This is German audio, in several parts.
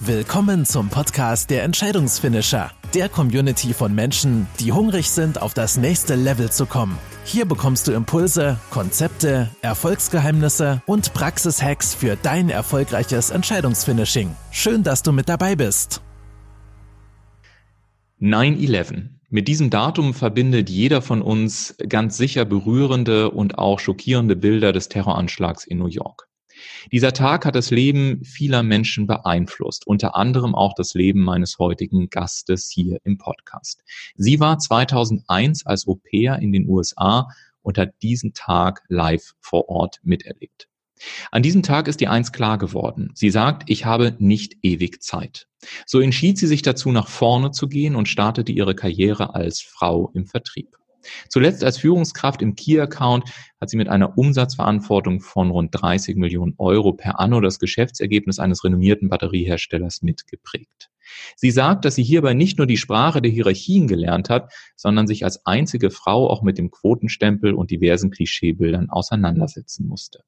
Willkommen zum Podcast der Entscheidungsfinisher, der Community von Menschen, die hungrig sind, auf das nächste Level zu kommen. Hier bekommst du Impulse, Konzepte, Erfolgsgeheimnisse und Praxishacks für dein erfolgreiches Entscheidungsfinishing. Schön, dass du mit dabei bist. 9-11. Mit diesem Datum verbindet jeder von uns ganz sicher berührende und auch schockierende Bilder des Terroranschlags in New York. Dieser Tag hat das Leben vieler Menschen beeinflusst, unter anderem auch das Leben meines heutigen Gastes hier im Podcast. Sie war 2001 als Au-pair in den USA und hat diesen Tag live vor Ort miterlebt. An diesem Tag ist ihr eins klar geworden. Sie sagt, ich habe nicht ewig Zeit. So entschied sie sich dazu, nach vorne zu gehen und startete ihre Karriere als Frau im Vertrieb. Zuletzt als Führungskraft im Key-Account hat sie mit einer Umsatzverantwortung von rund 30 Millionen Euro per anno das Geschäftsergebnis eines renommierten Batterieherstellers mitgeprägt. Sie sagt, dass sie hierbei nicht nur die Sprache der Hierarchien gelernt hat, sondern sich als einzige Frau auch mit dem Quotenstempel und diversen Klischeebildern auseinandersetzen musste.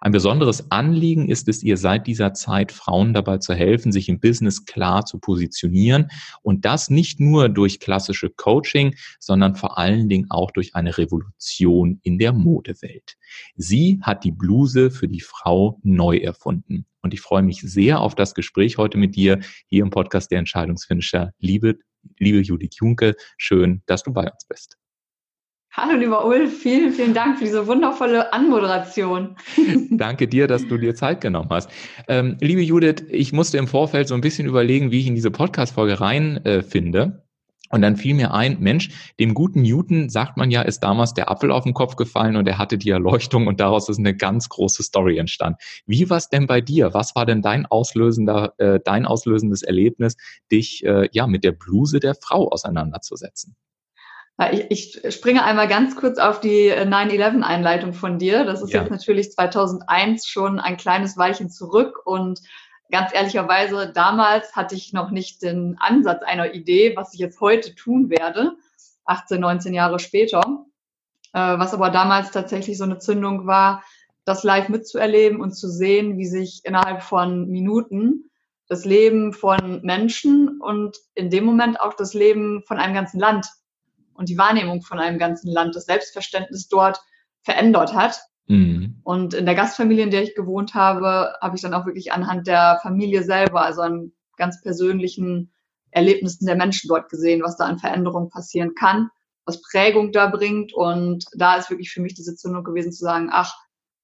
Ein besonderes Anliegen ist es ihr seit dieser Zeit, Frauen dabei zu helfen, sich im Business klar zu positionieren und das nicht nur durch klassische Coaching, sondern vor allen Dingen auch durch eine Revolution in der Modewelt. Sie hat die Bluse für die Frau neu erfunden. Und ich freue mich sehr auf das Gespräch heute mit dir hier im Podcast der Entscheidungsfinisher. Liebe, liebe Judith Junke, schön, dass du bei uns bist. Hallo, lieber Ulf, vielen, vielen Dank für diese wundervolle Anmoderation. Danke dir, dass du dir Zeit genommen hast. Ähm, liebe Judith, ich musste im Vorfeld so ein bisschen überlegen, wie ich in diese Podcast-Folge reinfinde. Äh, und dann fiel mir ein, Mensch, dem guten Newton sagt man ja, ist damals der Apfel auf den Kopf gefallen und er hatte die Erleuchtung und daraus ist eine ganz große Story entstanden. Wie war es denn bei dir? Was war denn dein auslösender, äh, dein auslösendes Erlebnis, dich äh, ja mit der Bluse der Frau auseinanderzusetzen? Ich, ich springe einmal ganz kurz auf die 9-11-Einleitung von dir. Das ist ja. jetzt natürlich 2001 schon ein kleines Weilchen zurück und ganz ehrlicherweise, damals hatte ich noch nicht den Ansatz einer Idee, was ich jetzt heute tun werde, 18, 19 Jahre später. Äh, was aber damals tatsächlich so eine Zündung war, das live mitzuerleben und zu sehen, wie sich innerhalb von Minuten das Leben von Menschen und in dem Moment auch das Leben von einem ganzen Land und die Wahrnehmung von einem ganzen Land, das Selbstverständnis dort verändert hat. Mhm. Und in der Gastfamilie, in der ich gewohnt habe, habe ich dann auch wirklich anhand der Familie selber, also an ganz persönlichen Erlebnissen der Menschen dort gesehen, was da an Veränderungen passieren kann, was Prägung da bringt. Und da ist wirklich für mich diese Zündung gewesen zu sagen, ach,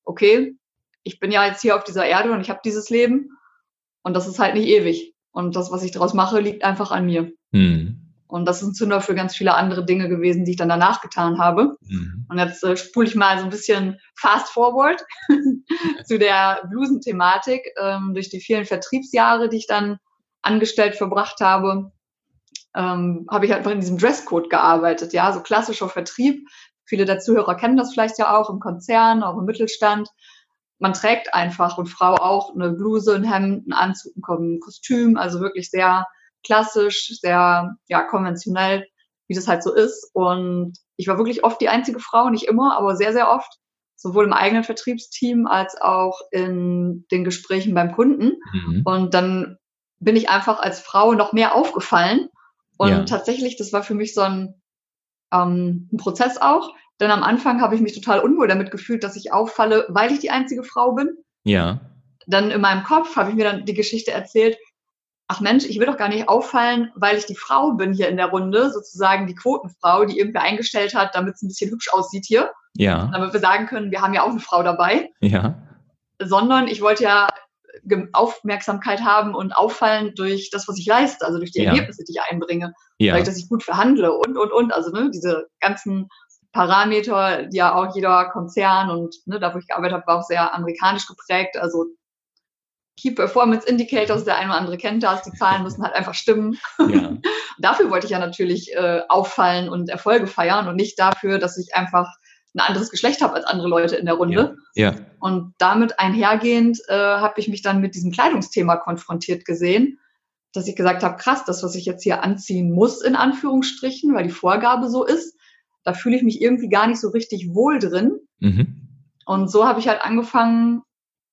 okay, ich bin ja jetzt hier auf dieser Erde und ich habe dieses Leben und das ist halt nicht ewig. Und das, was ich daraus mache, liegt einfach an mir. Mhm. Und das ist ein Zünder für ganz viele andere Dinge gewesen, die ich dann danach getan habe. Mhm. Und jetzt äh, spule ich mal so ein bisschen fast forward zu der Blusen-Thematik. Ähm, durch die vielen Vertriebsjahre, die ich dann angestellt verbracht habe, ähm, habe ich einfach in diesem Dresscode gearbeitet. Ja, so klassischer Vertrieb. Viele der Zuhörer kennen das vielleicht ja auch im Konzern, auch im Mittelstand. Man trägt einfach und Frau auch eine Bluse, ein Hemd, ein Anzug, ein Kostüm, also wirklich sehr klassisch, sehr ja, konventionell, wie das halt so ist. Und ich war wirklich oft die einzige Frau, nicht immer, aber sehr, sehr oft, sowohl im eigenen Vertriebsteam als auch in den Gesprächen beim Kunden. Mhm. Und dann bin ich einfach als Frau noch mehr aufgefallen. Und ja. tatsächlich, das war für mich so ein, ähm, ein Prozess auch. Denn am Anfang habe ich mich total unwohl damit gefühlt, dass ich auffalle, weil ich die einzige Frau bin. Ja. Dann in meinem Kopf habe ich mir dann die Geschichte erzählt, ach Mensch, ich will doch gar nicht auffallen, weil ich die Frau bin hier in der Runde, sozusagen die Quotenfrau, die irgendwer eingestellt hat, damit es ein bisschen hübsch aussieht hier. Ja. Damit wir sagen können, wir haben ja auch eine Frau dabei. Ja. Sondern ich wollte ja Aufmerksamkeit haben und auffallen durch das, was ich leiste, also durch die ja. Ergebnisse, die ich einbringe. Ja. Dadurch, dass ich gut verhandle und, und, und. Also ne, diese ganzen Parameter, die ja auch jeder Konzern und ne, da, wo ich gearbeitet habe, war auch sehr amerikanisch geprägt. Also Key Performance Indicators, der eine oder andere kennt das, die Zahlen müssen halt einfach stimmen. Ja. dafür wollte ich ja natürlich äh, auffallen und Erfolge feiern und nicht dafür, dass ich einfach ein anderes Geschlecht habe als andere Leute in der Runde. Ja. ja. Und damit einhergehend äh, habe ich mich dann mit diesem Kleidungsthema konfrontiert gesehen, dass ich gesagt habe, krass, das, was ich jetzt hier anziehen muss, in Anführungsstrichen, weil die Vorgabe so ist, da fühle ich mich irgendwie gar nicht so richtig wohl drin. Mhm. Und so habe ich halt angefangen,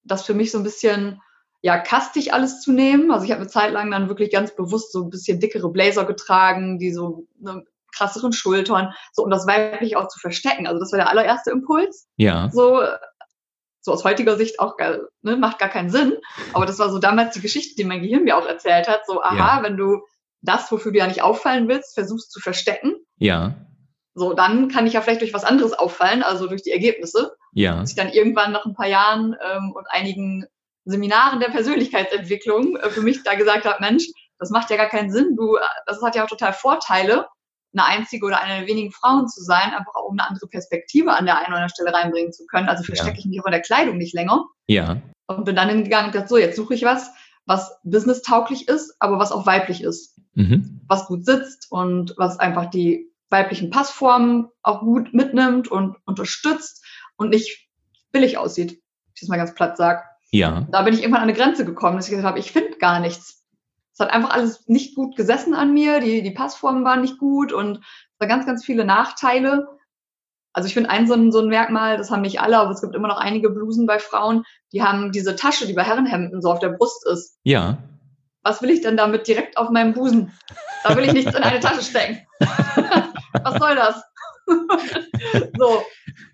das für mich so ein bisschen ja, kastig alles zu nehmen. Also ich habe eine Zeit lang dann wirklich ganz bewusst so ein bisschen dickere Blazer getragen, die so ne, krasseren Schultern, so um das weiblich auch zu verstecken. Also das war der allererste Impuls. Ja. So, so aus heutiger Sicht auch ne, macht gar keinen Sinn. Aber das war so damals die Geschichte, die mein Gehirn mir auch erzählt hat. So, aha, ja. wenn du das, wofür du ja nicht auffallen willst, versuchst zu verstecken. Ja. So, dann kann ich ja vielleicht durch was anderes auffallen, also durch die Ergebnisse. Ja. Dass ich dann irgendwann nach ein paar Jahren ähm, und einigen Seminaren der Persönlichkeitsentwicklung äh, für mich da gesagt habe, Mensch, das macht ja gar keinen Sinn. Du, das hat ja auch total Vorteile, eine einzige oder eine der wenigen Frauen zu sein, einfach auch um eine andere Perspektive an der einen oder anderen Stelle reinbringen zu können. Also verstecke ja. ich mich auch in der Kleidung nicht länger. Ja. Und bin dann hingegangen und gesagt, so, jetzt suche ich was, was business-tauglich ist, aber was auch weiblich ist. Mhm. Was gut sitzt und was einfach die weiblichen Passformen auch gut mitnimmt und unterstützt und nicht billig aussieht, wenn ich das mal ganz platt sage. Ja. Da bin ich irgendwann an eine Grenze gekommen, dass ich gesagt habe, ich finde gar nichts. Es hat einfach alles nicht gut gesessen an mir, die, die Passformen waren nicht gut und es waren ganz, ganz viele Nachteile. Also ich finde ein so, ein so ein Merkmal, das haben nicht alle, aber es gibt immer noch einige Blusen bei Frauen, die haben diese Tasche, die bei Herrenhemden so auf der Brust ist. Ja. Was will ich denn damit direkt auf meinem Busen? Da will ich nichts in eine Tasche stecken. Was soll das? so,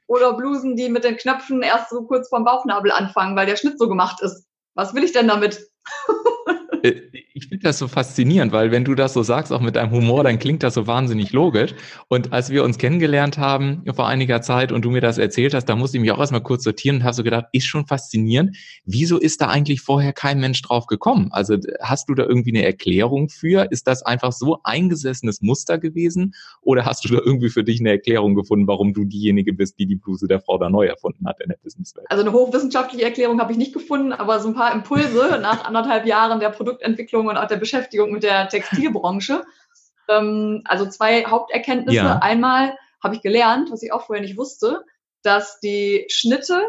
oder Blusen, die mit den Knöpfen erst so kurz vorm Bauchnabel anfangen, weil der Schnitt so gemacht ist. Was will ich denn damit? Äh, ich finde das so faszinierend, weil wenn du das so sagst, auch mit deinem Humor, dann klingt das so wahnsinnig logisch. Und als wir uns kennengelernt haben vor einiger Zeit und du mir das erzählt hast, da musste ich mich auch erstmal kurz sortieren und habe so gedacht, ist schon faszinierend. Wieso ist da eigentlich vorher kein Mensch drauf gekommen? Also hast du da irgendwie eine Erklärung für? Ist das einfach so eingesessenes Muster gewesen? Oder hast du da irgendwie für dich eine Erklärung gefunden, warum du diejenige bist, die die Bluse der Frau da neu erfunden hat in der Businesswelt? Also eine hochwissenschaftliche Erklärung habe ich nicht gefunden, aber so ein paar Impulse nach anderthalb Jahren der Produktentwicklung und auch der Beschäftigung mit der Textilbranche. ähm, also zwei Haupterkenntnisse. Ja. Einmal habe ich gelernt, was ich auch vorher nicht wusste, dass die Schnitte,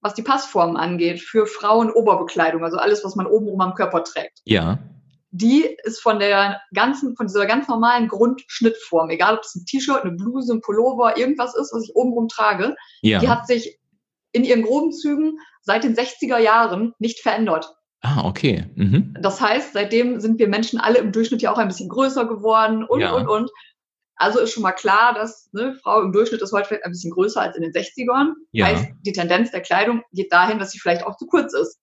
was die Passformen angeht, für Frauen Oberbekleidung, also alles, was man obenrum am Körper trägt. Ja. Die ist von der ganzen, von dieser ganz normalen Grundschnittform, egal ob es ein T-Shirt, eine Bluse, ein Pullover, irgendwas ist, was ich obenrum trage, ja. die hat sich in ihren groben Zügen seit den 60er Jahren nicht verändert. Ah, okay. Mhm. Das heißt, seitdem sind wir Menschen alle im Durchschnitt ja auch ein bisschen größer geworden und, ja. und, und. Also ist schon mal klar, dass eine Frau im Durchschnitt ist heute vielleicht ein bisschen größer als in den 60ern. Ja. Heißt, die Tendenz der Kleidung geht dahin, dass sie vielleicht auch zu kurz ist.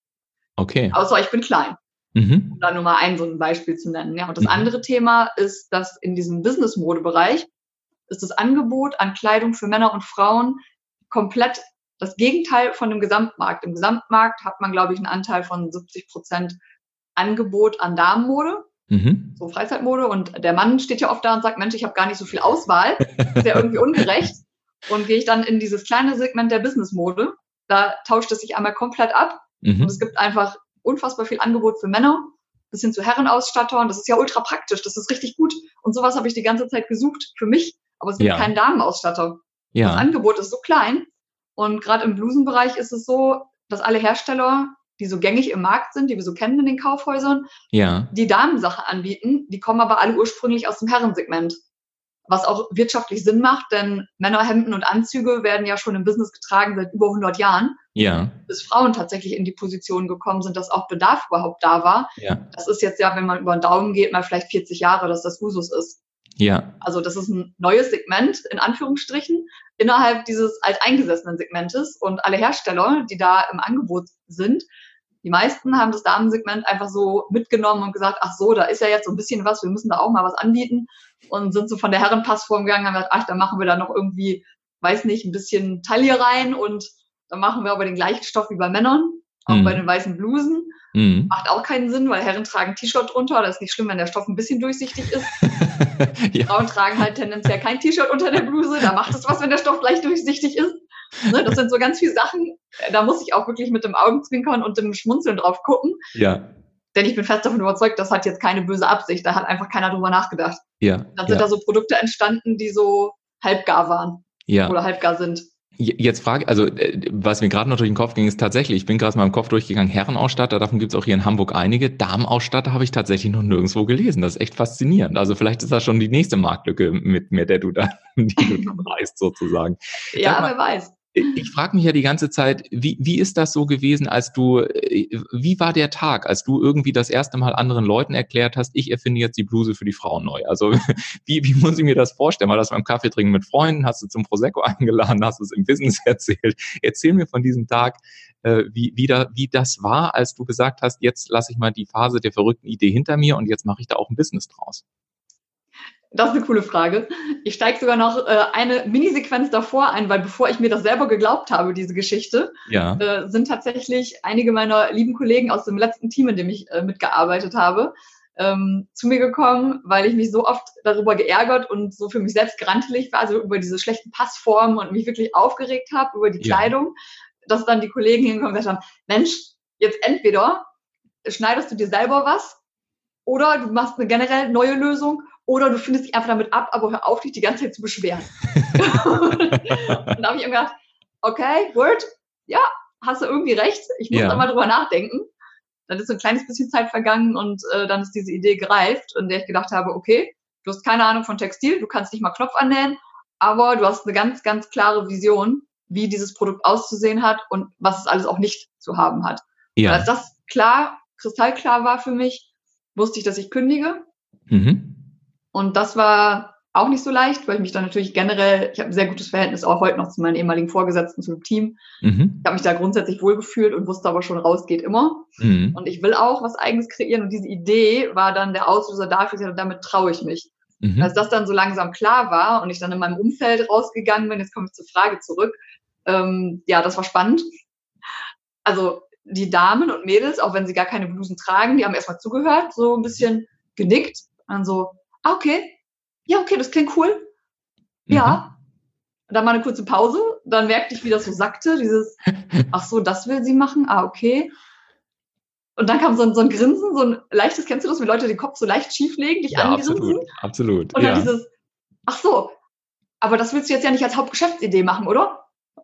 Okay. Außer ich bin klein. Mhm. Um da nur mal ein so ein Beispiel zu nennen. Ja, und das mhm. andere Thema ist, dass in diesem Business-Mode-Bereich ist das Angebot an Kleidung für Männer und Frauen komplett das Gegenteil von dem Gesamtmarkt. Im Gesamtmarkt hat man, glaube ich, einen Anteil von 70 Prozent Angebot an Damenmode, mhm. so Freizeitmode. Und der Mann steht ja oft da und sagt, Mensch, ich habe gar nicht so viel Auswahl. ist ja irgendwie ungerecht. Und gehe ich dann in dieses kleine Segment der Businessmode, da tauscht es sich einmal komplett ab. Mhm. Und es gibt einfach unfassbar viel Angebot für Männer, bis hin zu Herrenausstatter. Und das ist ja ultra praktisch. Das ist richtig gut. Und sowas habe ich die ganze Zeit gesucht für mich. Aber es gibt ja. keinen Damenausstatter. Ja. Das Angebot ist so klein. Und gerade im Blusenbereich ist es so, dass alle Hersteller, die so gängig im Markt sind, die wir so kennen in den Kaufhäusern, ja. die Damensache anbieten, die kommen aber alle ursprünglich aus dem Herrensegment. Was auch wirtschaftlich Sinn macht, denn Männerhemden und Anzüge werden ja schon im Business getragen seit über 100 Jahren. Ja. Bis Frauen tatsächlich in die Position gekommen sind, dass auch Bedarf überhaupt da war. Ja. Das ist jetzt ja, wenn man über den Daumen geht, mal vielleicht 40 Jahre, dass das Usus ist. Ja. Also das ist ein neues Segment, in Anführungsstrichen, innerhalb dieses alteingesessenen Segmentes. Und alle Hersteller, die da im Angebot sind, die meisten haben das Damensegment einfach so mitgenommen und gesagt, ach so, da ist ja jetzt so ein bisschen was, wir müssen da auch mal was anbieten. Und sind so von der Herrenpassform gegangen und haben gesagt, ach, da machen wir da noch irgendwie, weiß nicht, ein bisschen Taille rein und dann machen wir aber den gleichen Stoff wie bei Männern, auch mhm. bei den weißen Blusen. Mhm. Macht auch keinen Sinn, weil Herren tragen T-Shirt drunter. Das ist nicht schlimm, wenn der Stoff ein bisschen durchsichtig ist. ja. Frauen tragen halt tendenziell kein T-Shirt unter der Bluse. Da macht es was, wenn der Stoff gleich durchsichtig ist. Ne, das sind so ganz viele Sachen. Da muss ich auch wirklich mit dem Augenzwinkern und dem Schmunzeln drauf gucken. Ja. Denn ich bin fest davon überzeugt, das hat jetzt keine böse Absicht. Da hat einfach keiner drüber nachgedacht. Ja. Dann sind ja. da so Produkte entstanden, die so halbgar waren. Ja. Oder halbgar sind. Jetzt frage, also äh, was mir gerade noch durch den Kopf ging, ist tatsächlich, ich bin gerade mal im Kopf durchgegangen, Herrenausstatter, davon gibt es auch hier in Hamburg einige. Damenausstatter habe ich tatsächlich noch nirgendwo gelesen. Das ist echt faszinierend. Also vielleicht ist das schon die nächste Marktlücke, mit, mit der du da, die du dann reißt, sozusagen. Ja, mal, wer weiß. Ich frage mich ja die ganze Zeit, wie, wie ist das so gewesen, als du, äh, wie war der Tag, als du irgendwie das erste Mal anderen Leuten erklärt hast, ich erfinde jetzt die Bluse für die Frauen neu? Also wie, wie muss ich mir das vorstellen? War das beim Kaffee trinken mit Freunden? Hast du zum Prosecco eingeladen? Hast du es im Business erzählt? Erzähl mir von diesem Tag, äh, wie, wie, da, wie das war, als du gesagt hast, jetzt lasse ich mal die Phase der verrückten Idee hinter mir und jetzt mache ich da auch ein Business draus. Das ist eine coole Frage. Ich steige sogar noch äh, eine Minisequenz davor ein, weil bevor ich mir das selber geglaubt habe, diese Geschichte, ja. äh, sind tatsächlich einige meiner lieben Kollegen aus dem letzten Team, in dem ich äh, mitgearbeitet habe, ähm, zu mir gekommen, weil ich mich so oft darüber geärgert und so für mich selbst grantelig war, also über diese schlechten Passformen und mich wirklich aufgeregt habe über die Kleidung, ja. dass dann die Kollegen hingekommen und gesagt haben, Mensch, jetzt entweder schneidest du dir selber was oder du machst eine generell neue Lösung oder du findest dich einfach damit ab, aber hör auf, dich die ganze Zeit zu beschweren. und da habe ich ihm gedacht, okay, Word, ja, hast du irgendwie recht. Ich muss ja. da mal drüber nachdenken. Dann ist so ein kleines bisschen Zeit vergangen und äh, dann ist diese Idee gereift, in der ich gedacht habe, okay, du hast keine Ahnung von Textil, du kannst nicht mal Knopf annähen, aber du hast eine ganz, ganz klare Vision, wie dieses Produkt auszusehen hat und was es alles auch nicht zu haben hat. Ja. Und als das klar, kristallklar war für mich, wusste ich, dass ich kündige. Mhm. Und das war auch nicht so leicht, weil ich mich dann natürlich generell, ich habe ein sehr gutes Verhältnis auch heute noch zu meinen ehemaligen Vorgesetzten, zum Team. Mhm. Ich habe mich da grundsätzlich wohlgefühlt und wusste aber schon, raus geht immer. Mhm. Und ich will auch was Eigenes kreieren. Und diese Idee war dann der Auslöser dafür, damit traue ich mich. Mhm. Als das dann so langsam klar war und ich dann in meinem Umfeld rausgegangen bin, jetzt komme ich zur Frage zurück. Ähm, ja, das war spannend. Also die Damen und Mädels, auch wenn sie gar keine Blusen tragen, die haben erstmal zugehört, so ein bisschen genickt. Dann so, okay, ja, okay, das klingt cool. Ja. Mhm. Dann mal eine kurze Pause, dann merkte ich, wie das so sackte, dieses, ach so, das will sie machen, ah, okay. Und dann kam so ein, so ein Grinsen, so ein leichtes, kennst du das, wenn Leute den Kopf so leicht schief legen, dich ja, angrinsen? Absolut, absolut. Und dann ja. dieses, ach so, aber das willst du jetzt ja nicht als Hauptgeschäftsidee machen, oder?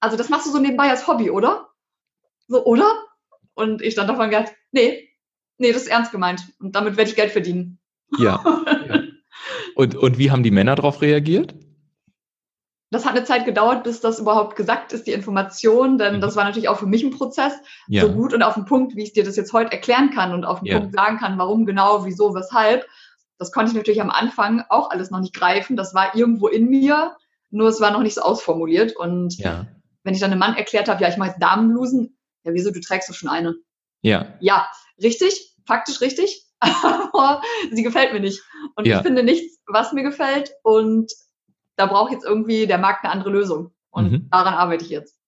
also das machst du so nebenbei als Hobby, oder? So, oder? Und ich dann davon gedacht, nee, nee, das ist ernst gemeint. Und damit werde ich Geld verdienen. Ja. ja. Und, und wie haben die Männer darauf reagiert? Das hat eine Zeit gedauert, bis das überhaupt gesagt ist, die Information, denn mhm. das war natürlich auch für mich ein Prozess, ja. so gut und auf den Punkt, wie ich dir das jetzt heute erklären kann und auf den ja. Punkt sagen kann, warum genau, wieso, weshalb. Das konnte ich natürlich am Anfang auch alles noch nicht greifen. Das war irgendwo in mir, nur es war noch nicht so ausformuliert. Und ja. wenn ich dann einem Mann erklärt habe, ja, ich mache jetzt Damenblusen, ja, wieso, du trägst doch schon eine. Ja. Ja, richtig, faktisch richtig, aber sie gefällt mir nicht. Und ja. ich finde nichts, was mir gefällt. Und da braucht jetzt irgendwie der Markt eine andere Lösung. Und mhm. daran arbeite ich jetzt.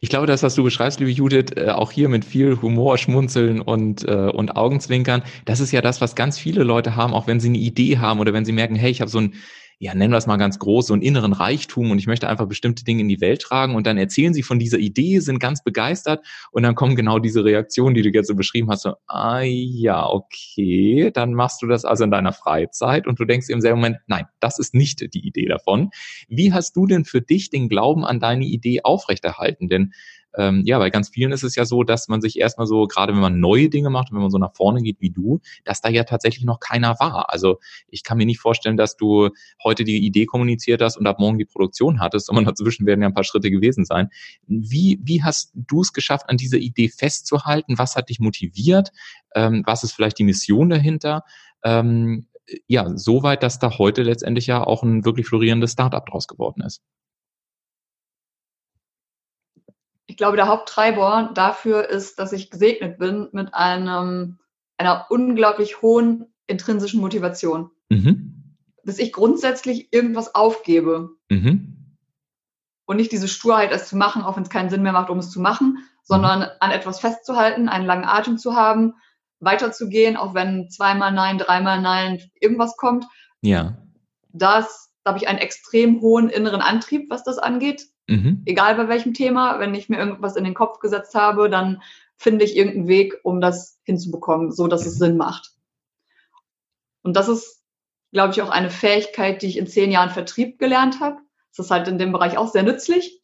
Ich glaube, das, was du beschreibst, liebe Judith, äh, auch hier mit viel Humor, Schmunzeln und, äh, und Augenzwinkern, das ist ja das, was ganz viele Leute haben, auch wenn sie eine Idee haben oder wenn sie merken, hey, ich habe so ein ja, nennen wir es mal ganz groß, so einen inneren Reichtum und ich möchte einfach bestimmte Dinge in die Welt tragen und dann erzählen sie von dieser Idee, sind ganz begeistert und dann kommen genau diese Reaktionen, die du jetzt so beschrieben hast, so, ah ja, okay, dann machst du das also in deiner Freizeit und du denkst im selben Moment, nein, das ist nicht die Idee davon. Wie hast du denn für dich den Glauben an deine Idee aufrechterhalten? Denn ähm, ja, bei ganz vielen ist es ja so, dass man sich erstmal so, gerade wenn man neue Dinge macht, wenn man so nach vorne geht wie du, dass da ja tatsächlich noch keiner war. Also ich kann mir nicht vorstellen, dass du heute die Idee kommuniziert hast und ab morgen die Produktion hattest, sondern dazwischen werden ja ein paar Schritte gewesen sein. Wie, wie hast du es geschafft, an dieser Idee festzuhalten? Was hat dich motiviert? Ähm, was ist vielleicht die Mission dahinter? Ähm, ja, soweit, dass da heute letztendlich ja auch ein wirklich florierendes Startup draus geworden ist. ich glaube, der Haupttreiber dafür ist, dass ich gesegnet bin mit einem, einer unglaublich hohen intrinsischen Motivation. Mhm. Dass ich grundsätzlich irgendwas aufgebe. Mhm. Und nicht diese Sturheit, es zu machen, auch wenn es keinen Sinn mehr macht, um es zu machen, sondern mhm. an etwas festzuhalten, einen langen Atem zu haben, weiterzugehen, auch wenn zweimal Nein, dreimal Nein, irgendwas kommt. Ja. Das, da habe ich einen extrem hohen inneren Antrieb, was das angeht. Mhm. Egal bei welchem Thema, wenn ich mir irgendwas in den Kopf gesetzt habe, dann finde ich irgendeinen Weg, um das hinzubekommen, so dass es Sinn macht. Und das ist, glaube ich, auch eine Fähigkeit, die ich in zehn Jahren Vertrieb gelernt habe. Das ist halt in dem Bereich auch sehr nützlich,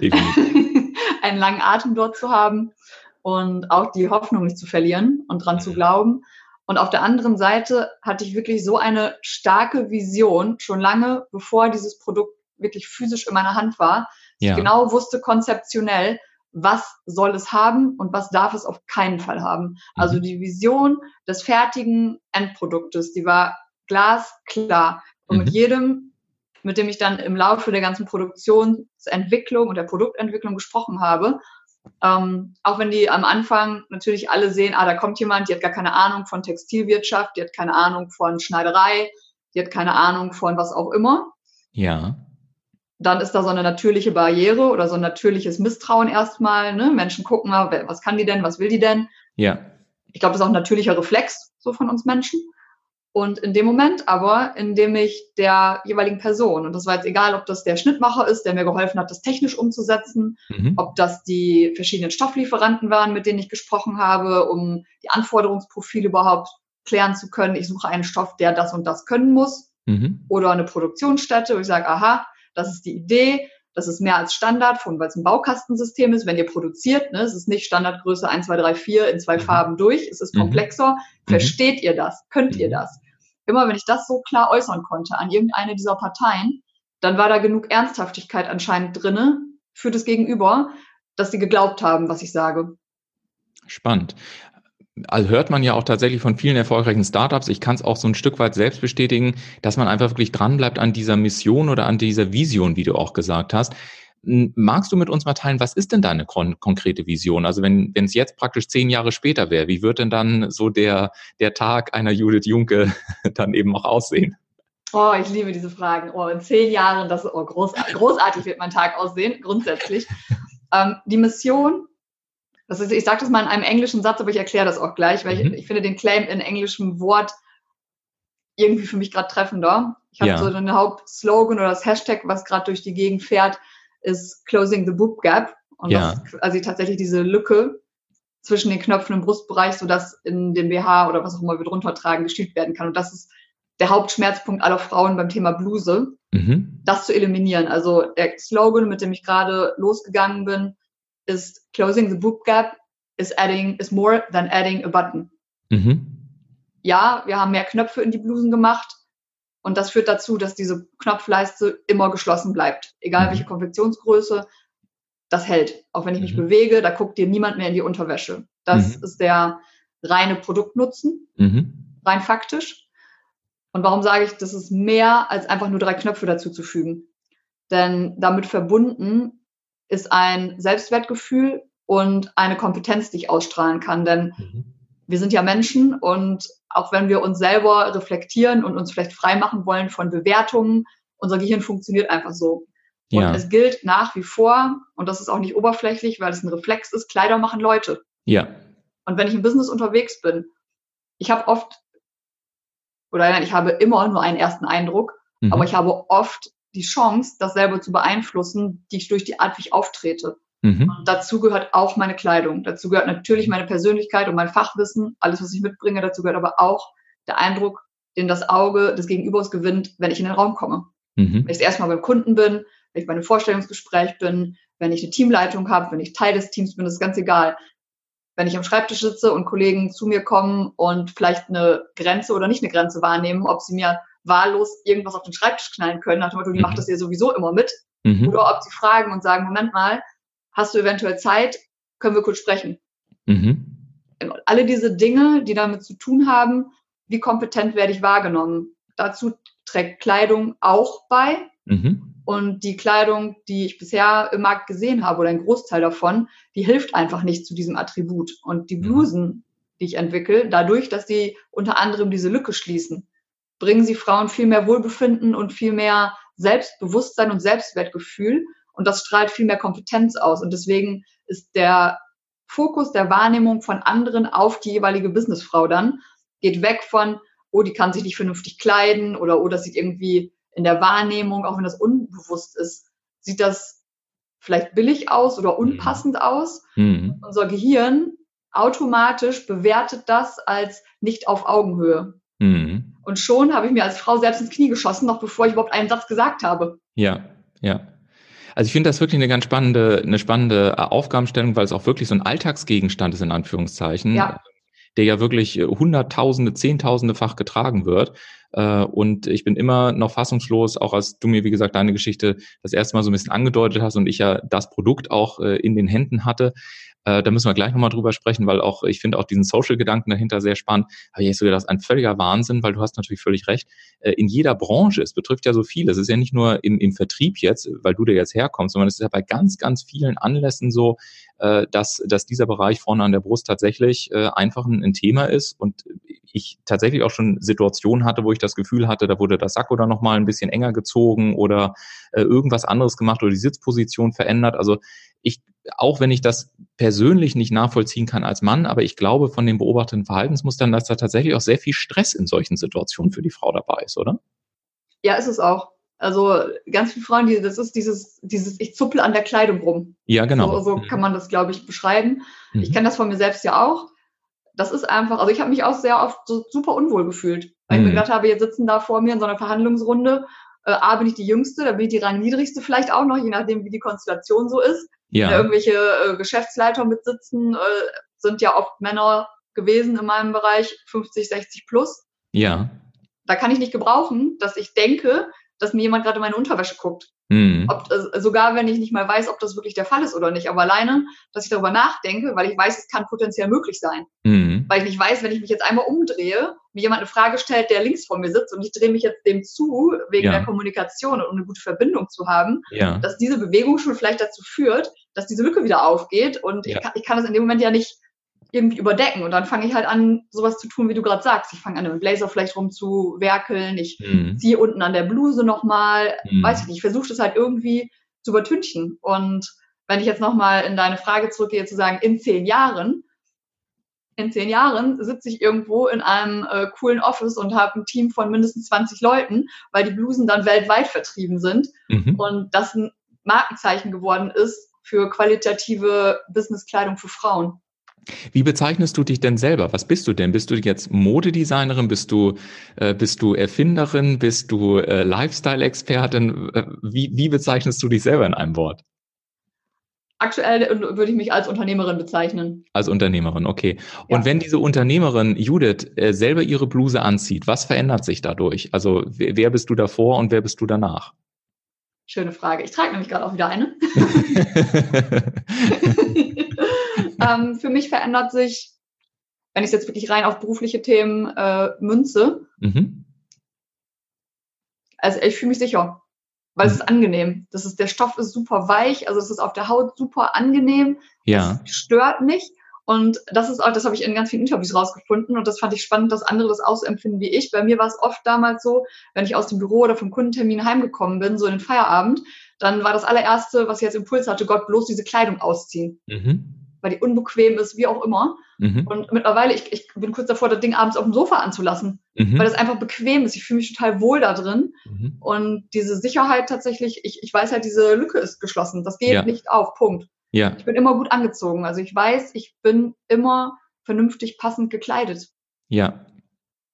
einen langen Atem dort zu haben und auch die Hoffnung nicht zu verlieren und dran zu glauben. Und auf der anderen Seite hatte ich wirklich so eine starke Vision, schon lange bevor dieses Produkt wirklich physisch in meiner Hand war. Ja. Ich genau wusste konzeptionell, was soll es haben und was darf es auf keinen Fall haben. Also mhm. die Vision des fertigen Endproduktes, die war glasklar. Und mhm. mit jedem, mit dem ich dann im Laufe der ganzen Produktionsentwicklung und der Produktentwicklung gesprochen habe, ähm, auch wenn die am Anfang natürlich alle sehen, ah, da kommt jemand, die hat gar keine Ahnung von Textilwirtschaft, die hat keine Ahnung von Schneiderei, die hat keine Ahnung von was auch immer. Ja. Dann ist da so eine natürliche Barriere oder so ein natürliches Misstrauen erstmal. Ne? Menschen gucken mal, was kann die denn, was will die denn? Ja. Ich glaube, das ist auch ein natürlicher Reflex so von uns Menschen. Und in dem Moment aber, in dem ich der jeweiligen Person, und das war jetzt egal, ob das der Schnittmacher ist, der mir geholfen hat, das technisch umzusetzen, mhm. ob das die verschiedenen Stofflieferanten waren, mit denen ich gesprochen habe, um die Anforderungsprofile überhaupt klären zu können. Ich suche einen Stoff, der das und das können muss. Mhm. Oder eine Produktionsstätte, wo ich sage, aha, das ist die Idee, das ist mehr als Standard, weil es ein Baukastensystem ist, wenn ihr produziert. Ne, es ist nicht Standardgröße 1, 2, 3, 4 in zwei mhm. Farben durch. Es ist mhm. komplexer. Mhm. Versteht ihr das? Könnt ihr mhm. das? Immer wenn ich das so klar äußern konnte an irgendeine dieser Parteien, dann war da genug Ernsthaftigkeit anscheinend drinne für das Gegenüber, dass sie geglaubt haben, was ich sage. Spannend also hört man ja auch tatsächlich von vielen erfolgreichen Startups. Ich kann es auch so ein Stück weit selbst bestätigen, dass man einfach wirklich dranbleibt an dieser Mission oder an dieser Vision, wie du auch gesagt hast. Magst du mit uns mal teilen, was ist denn deine kon konkrete Vision? Also wenn wenn es jetzt praktisch zehn Jahre später wäre, wie wird denn dann so der, der Tag einer Judith Junke dann eben auch aussehen? Oh, ich liebe diese Fragen. Oh, in zehn Jahren, das oh, großartig, großartig wird mein Tag aussehen, grundsätzlich. Ähm, die Mission das ist, ich sage das mal in einem englischen Satz, aber ich erkläre das auch gleich, weil mhm. ich, ich, finde den Claim in englischem Wort irgendwie für mich gerade treffender. Ich habe ja. so den Hauptslogan oder das Hashtag, was gerade durch die Gegend fährt, ist Closing the Boob Gap. Und ja. das ist also tatsächlich diese Lücke zwischen den Knöpfen im Brustbereich, sodass in dem BH oder was auch immer wir drunter tragen, gestillt werden kann. Und das ist der Hauptschmerzpunkt aller Frauen beim Thema Bluse, mhm. das zu eliminieren. Also der Slogan, mit dem ich gerade losgegangen bin, ist closing the boob gap is adding is more than adding a button. Mhm. Ja, wir haben mehr Knöpfe in die Blusen gemacht und das führt dazu, dass diese Knopfleiste immer geschlossen bleibt, egal mhm. welche Konfektionsgröße. Das hält. Auch wenn ich mich mhm. bewege, da guckt dir niemand mehr in die Unterwäsche. Das mhm. ist der reine Produktnutzen, mhm. rein faktisch. Und warum sage ich, das ist mehr als einfach nur drei Knöpfe dazu zu fügen? Denn damit verbunden ist ein Selbstwertgefühl und eine Kompetenz, die ich ausstrahlen kann. Denn mhm. wir sind ja Menschen und auch wenn wir uns selber reflektieren und uns vielleicht freimachen wollen von Bewertungen, unser Gehirn funktioniert einfach so. Und ja. es gilt nach wie vor, und das ist auch nicht oberflächlich, weil es ein Reflex ist, Kleider machen Leute. Ja. Und wenn ich im Business unterwegs bin, ich habe oft, oder nein, ich habe immer nur einen ersten Eindruck, mhm. aber ich habe oft die Chance, das selber zu beeinflussen, die ich durch die Art, wie ich auftrete. Mhm. Und dazu gehört auch meine Kleidung. Dazu gehört natürlich meine Persönlichkeit und mein Fachwissen, alles, was ich mitbringe. Dazu gehört aber auch der Eindruck, den das Auge des Gegenübers gewinnt, wenn ich in den Raum komme. Mhm. Wenn ich erstmal beim Kunden bin, wenn ich bei einem Vorstellungsgespräch bin, wenn ich eine Teamleitung habe, wenn ich Teil des Teams bin, das ist ganz egal. Wenn ich am Schreibtisch sitze und Kollegen zu mir kommen und vielleicht eine Grenze oder nicht eine Grenze wahrnehmen, ob sie mir wahllos irgendwas auf den Schreibtisch knallen können, nach dem Motto, die mhm. macht das ja sowieso immer mit. Mhm. Oder ob sie fragen und sagen, Moment mal, hast du eventuell Zeit, können wir kurz sprechen. Mhm. Alle diese Dinge, die damit zu tun haben, wie kompetent werde ich wahrgenommen. Dazu trägt Kleidung auch bei. Mhm. Und die Kleidung, die ich bisher im Markt gesehen habe, oder ein Großteil davon, die hilft einfach nicht zu diesem Attribut. Und die mhm. Blusen, die ich entwickle, dadurch, dass sie unter anderem diese Lücke schließen, bringen sie Frauen viel mehr Wohlbefinden und viel mehr Selbstbewusstsein und Selbstwertgefühl. Und das strahlt viel mehr Kompetenz aus. Und deswegen ist der Fokus der Wahrnehmung von anderen auf die jeweilige Businessfrau dann, geht weg von, oh, die kann sich nicht vernünftig kleiden oder oh, das sieht irgendwie in der Wahrnehmung, auch wenn das unbewusst ist, sieht das vielleicht billig aus oder unpassend aus. Mhm. Unser Gehirn automatisch bewertet das als nicht auf Augenhöhe. Mhm. Und schon habe ich mir als Frau selbst ins Knie geschossen, noch bevor ich überhaupt einen Satz gesagt habe. Ja, ja. Also ich finde das wirklich eine ganz spannende, eine spannende Aufgabenstellung, weil es auch wirklich so ein Alltagsgegenstand ist, in Anführungszeichen. Ja. der ja wirklich äh, hunderttausende, zehntausendefach getragen wird. Äh, und ich bin immer noch fassungslos, auch als du mir, wie gesagt, deine Geschichte das erste Mal so ein bisschen angedeutet hast und ich ja das Produkt auch äh, in den Händen hatte. Äh, da müssen wir gleich nochmal drüber sprechen, weil auch, ich finde auch diesen Social-Gedanken dahinter sehr spannend. Aber ich so gedacht, ein völliger Wahnsinn, weil du hast natürlich völlig recht. Äh, in jeder Branche, es betrifft ja so viel. Es ist ja nicht nur im, im Vertrieb jetzt, weil du da jetzt herkommst, sondern es ist ja bei ganz, ganz vielen Anlässen so, äh, dass, dass dieser Bereich vorne an der Brust tatsächlich äh, einfach ein, ein Thema ist und ich tatsächlich auch schon Situationen hatte, wo ich das Gefühl hatte, da wurde das Sakko dann nochmal ein bisschen enger gezogen oder äh, irgendwas anderes gemacht oder die Sitzposition verändert. Also ich, auch wenn ich das persönlich nicht nachvollziehen kann als Mann, aber ich glaube von den beobachteten Verhaltensmustern, dass da tatsächlich auch sehr viel Stress in solchen Situationen für die Frau dabei ist, oder? Ja, ist es auch. Also ganz viele Frauen, die, das ist dieses, dieses, ich zuppel an der Kleidung rum. Ja, genau. So, so kann man das, glaube ich, beschreiben. Mhm. Ich kenne das von mir selbst ja auch. Das ist einfach, also ich habe mich auch sehr oft so super unwohl gefühlt, weil mhm. ich mir gedacht habe, jetzt sitzen da vor mir in so einer Verhandlungsrunde. Äh, A, bin ich die Jüngste, da bin ich die rangniedrigste vielleicht auch noch, je nachdem, wie die Konstellation so ist. Ja. Da irgendwelche äh, Geschäftsleiter mitsitzen, äh, sind ja oft Männer gewesen in meinem Bereich, 50, 60 plus. Ja. Da kann ich nicht gebrauchen, dass ich denke, dass mir jemand gerade meine Unterwäsche guckt. Mhm. Ob, äh, sogar wenn ich nicht mal weiß, ob das wirklich der Fall ist oder nicht. Aber alleine, dass ich darüber nachdenke, weil ich weiß, es kann potenziell möglich sein. Mhm. Weil ich nicht weiß, wenn ich mich jetzt einmal umdrehe, mir jemand eine Frage stellt, der links vor mir sitzt und ich drehe mich jetzt dem zu, wegen ja. der Kommunikation und um eine gute Verbindung zu haben, ja. dass diese Bewegung schon vielleicht dazu führt, dass diese Lücke wieder aufgeht. Und ja. ich, kann, ich kann das in dem Moment ja nicht irgendwie überdecken. Und dann fange ich halt an, sowas zu tun, wie du gerade sagst. Ich fange an, im Blazer vielleicht rumzuwerkeln. Ich mhm. ziehe unten an der Bluse nochmal. Mhm. Weiß ich nicht. Ich versuche das halt irgendwie zu übertünchen. Und wenn ich jetzt nochmal in deine Frage zurückgehe, zu sagen, in zehn Jahren, in zehn Jahren sitze ich irgendwo in einem äh, coolen Office und habe ein Team von mindestens 20 Leuten, weil die Blusen dann weltweit vertrieben sind mhm. und das ein Markenzeichen geworden ist für qualitative Businesskleidung für Frauen. Wie bezeichnest du dich denn selber? Was bist du denn? Bist du jetzt Modedesignerin? Bist du, äh, bist du Erfinderin? Bist du äh, Lifestyle-Expertin? Äh, wie, wie bezeichnest du dich selber in einem Wort? Aktuell würde ich mich als Unternehmerin bezeichnen. Als Unternehmerin, okay. Und ja. wenn diese Unternehmerin Judith äh, selber ihre Bluse anzieht, was verändert sich dadurch? Also wer bist du davor und wer bist du danach? Schöne Frage. Ich trage nämlich gerade auch wieder eine. ähm, für mich verändert sich, wenn ich es jetzt wirklich rein auf berufliche Themen äh, münze, mhm. also ich fühle mich sicher, weil mhm. es ist angenehm. Das ist, der Stoff ist super weich, also es ist auf der Haut super angenehm. Ja. Es stört nicht. Und das ist auch, das habe ich in ganz vielen Interviews rausgefunden und das fand ich spannend, dass andere das auch so empfinden wie ich. Bei mir war es oft damals so, wenn ich aus dem Büro oder vom Kundentermin heimgekommen bin, so in den Feierabend, dann war das allererste, was ich als Impuls hatte, Gott, bloß diese Kleidung ausziehen. Mhm. Weil die unbequem ist, wie auch immer. Mhm. Und mittlerweile, ich, ich bin kurz davor, das Ding abends auf dem Sofa anzulassen, mhm. weil das einfach bequem ist. Ich fühle mich total wohl da drin. Mhm. Und diese Sicherheit tatsächlich, ich, ich weiß halt, diese Lücke ist geschlossen. Das geht ja. nicht auf, Punkt. Ja. Ich bin immer gut angezogen. Also ich weiß, ich bin immer vernünftig passend gekleidet. Ja,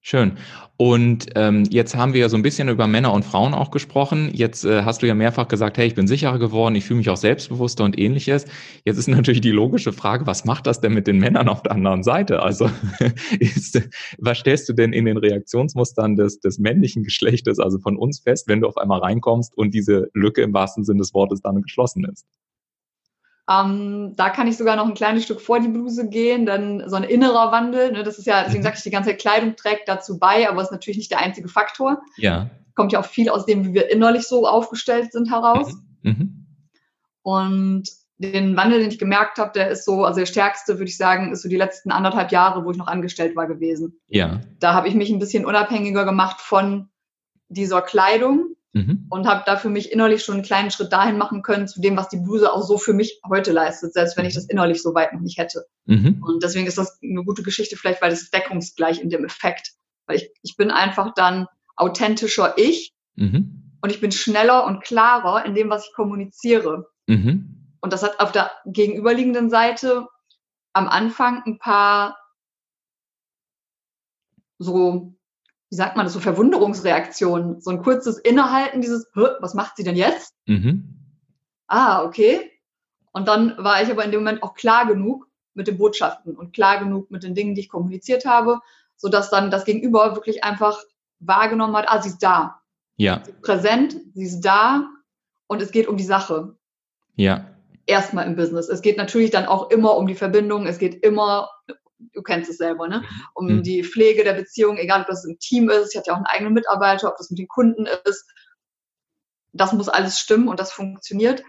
Schön. Und ähm, jetzt haben wir ja so ein bisschen über Männer und Frauen auch gesprochen. Jetzt äh, hast du ja mehrfach gesagt, hey, ich bin sicherer geworden, ich fühle mich auch selbstbewusster und ähnliches. Jetzt ist natürlich die logische Frage, was macht das denn mit den Männern auf der anderen Seite? Also ist, was stellst du denn in den Reaktionsmustern des, des männlichen Geschlechtes, also von uns fest, wenn du auf einmal reinkommst und diese Lücke im wahrsten Sinne des Wortes dann geschlossen ist? Ähm, da kann ich sogar noch ein kleines Stück vor die Bluse gehen, dann so ein innerer Wandel. Ne, das ist ja, deswegen sage ich, die ganze Zeit Kleidung trägt dazu bei, aber ist natürlich nicht der einzige Faktor. Ja. Kommt ja auch viel aus dem, wie wir innerlich so aufgestellt sind, heraus. Mhm. mhm. Und den Wandel, den ich gemerkt habe, der ist so, also der stärkste, würde ich sagen, ist so die letzten anderthalb Jahre, wo ich noch angestellt war gewesen. Ja. Da habe ich mich ein bisschen unabhängiger gemacht von dieser Kleidung mhm. und habe da für mich innerlich schon einen kleinen Schritt dahin machen können zu dem, was die Bluse auch so für mich heute leistet, selbst wenn ich das innerlich so weit noch nicht hätte. Mhm. Und deswegen ist das eine gute Geschichte vielleicht, weil es deckungsgleich in dem Effekt. Weil ich, ich bin einfach dann authentischer ich mhm. und ich bin schneller und klarer in dem, was ich kommuniziere. Mhm. Und das hat auf der gegenüberliegenden Seite am Anfang ein paar so wie sagt man das, so Verwunderungsreaktionen, so ein kurzes Innehalten, dieses, was macht sie denn jetzt? Mhm. Ah, okay. Und dann war ich aber in dem Moment auch klar genug, mit den Botschaften und klar genug mit den Dingen, die ich kommuniziert habe, sodass dann das Gegenüber wirklich einfach wahrgenommen hat, ah, sie ist da. Ja. Sie ist präsent, sie ist da und es geht um die Sache. Ja. Erstmal im Business. Es geht natürlich dann auch immer um die Verbindung, es geht immer, du kennst es selber, ne? Um mhm. die Pflege der Beziehung, egal ob das im Team ist, ich hatte ja auch einen eigenen Mitarbeiter, ob das mit den Kunden ist. Das muss alles stimmen und das funktioniert.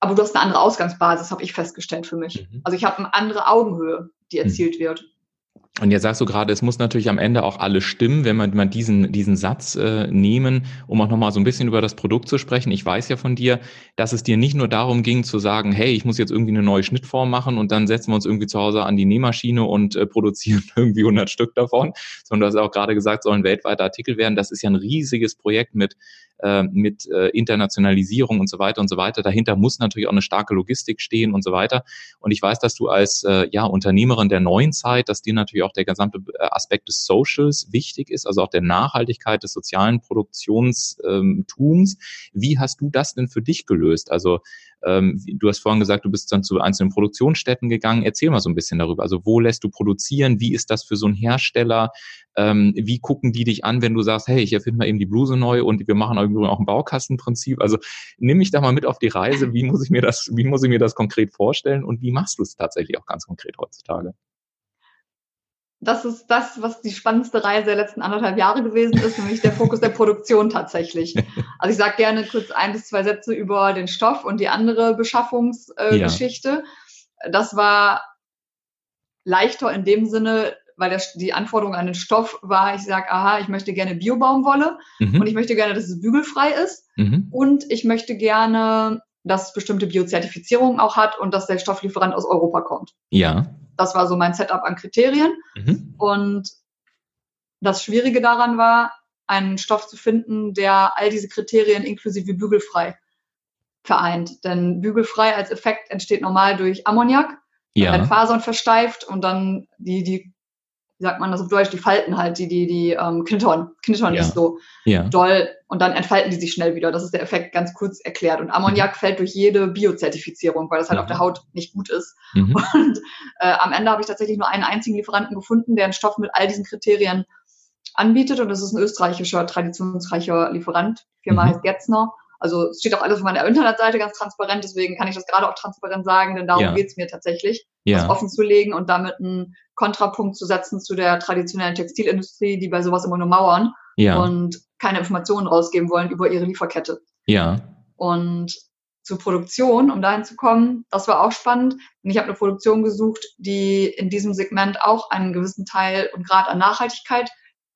Aber du hast eine andere Ausgangsbasis, habe ich festgestellt für mich. Mhm. Also ich habe eine andere Augenhöhe, die mhm. erzielt mhm. wird. Und jetzt sagst du gerade, es muss natürlich am Ende auch alles stimmen, wenn man, man diesen, diesen Satz äh, nehmen, um auch nochmal so ein bisschen über das Produkt zu sprechen. Ich weiß ja von dir, dass es dir nicht nur darum ging zu sagen, hey, ich muss jetzt irgendwie eine neue Schnittform machen und dann setzen wir uns irgendwie zu Hause an die Nähmaschine und äh, produzieren irgendwie 100 Stück davon, sondern du hast auch gerade gesagt, sollen weltweite Artikel werden. Das ist ja ein riesiges Projekt mit äh, mit äh, Internationalisierung und so weiter und so weiter. Dahinter muss natürlich auch eine starke Logistik stehen und so weiter. Und ich weiß, dass du als äh, ja, Unternehmerin der neuen Zeit, dass dir natürlich auch der gesamte äh, Aspekt des Socials wichtig ist, also auch der Nachhaltigkeit des sozialen Produktionstums. Ähm, Wie hast du das denn für dich gelöst? Also ähm, du hast vorhin gesagt, du bist dann zu einzelnen Produktionsstätten gegangen. Erzähl mal so ein bisschen darüber. Also wo lässt du produzieren? Wie ist das für so einen Hersteller? Ähm, wie gucken die dich an, wenn du sagst, hey, ich erfinde mal eben die Bluse neu und wir machen irgendwie auch ein Baukastenprinzip? Also nimm mich da mal mit auf die Reise. Wie muss ich mir das, wie muss ich mir das konkret vorstellen und wie machst du es tatsächlich auch ganz konkret heutzutage? Das ist das, was die spannendste Reise der letzten anderthalb Jahre gewesen ist, nämlich der Fokus der Produktion tatsächlich. Also ich sage gerne kurz ein bis zwei Sätze über den Stoff und die andere Beschaffungsgeschichte. Äh, ja. Das war leichter in dem Sinne, weil der, die Anforderung an den Stoff war, ich sage, aha, ich möchte gerne Biobaumwolle mhm. und ich möchte gerne, dass es bügelfrei ist mhm. und ich möchte gerne, dass es bestimmte Biozertifizierungen auch hat und dass der Stofflieferant aus Europa kommt. Ja. Das war so mein Setup an Kriterien. Mhm. Und das Schwierige daran war, einen Stoff zu finden, der all diese Kriterien inklusive bügelfrei vereint. Denn bügelfrei als Effekt entsteht normal durch Ammoniak, ja. werden Fasern versteift und dann die, die wie sagt man das auf Deutsch, die Falten halt, die, die, die ähm, knittern, knittern ja. nicht so ja. doll und dann entfalten die sich schnell wieder. Das ist der Effekt ganz kurz erklärt. Und Ammoniak mhm. fällt durch jede Biozertifizierung, weil das halt mhm. auf der Haut nicht gut ist. Mhm. Und äh, am Ende habe ich tatsächlich nur einen einzigen Lieferanten gefunden, der einen Stoff mit all diesen Kriterien anbietet und das ist ein österreichischer, traditionsreicher Lieferant. Die Firma mhm. heißt Getzner. Also es steht auch alles auf meiner Internetseite ganz transparent, deswegen kann ich das gerade auch transparent sagen, denn darum ja. geht's mir tatsächlich, ja. das offen zu legen und damit einen Kontrapunkt zu setzen zu der traditionellen Textilindustrie, die bei sowas immer nur mauern ja. und keine Informationen rausgeben wollen über ihre Lieferkette. Ja. Und zur Produktion, um dahin zu kommen, das war auch spannend. Und ich habe eine Produktion gesucht, die in diesem Segment auch einen gewissen Teil und Grad an Nachhaltigkeit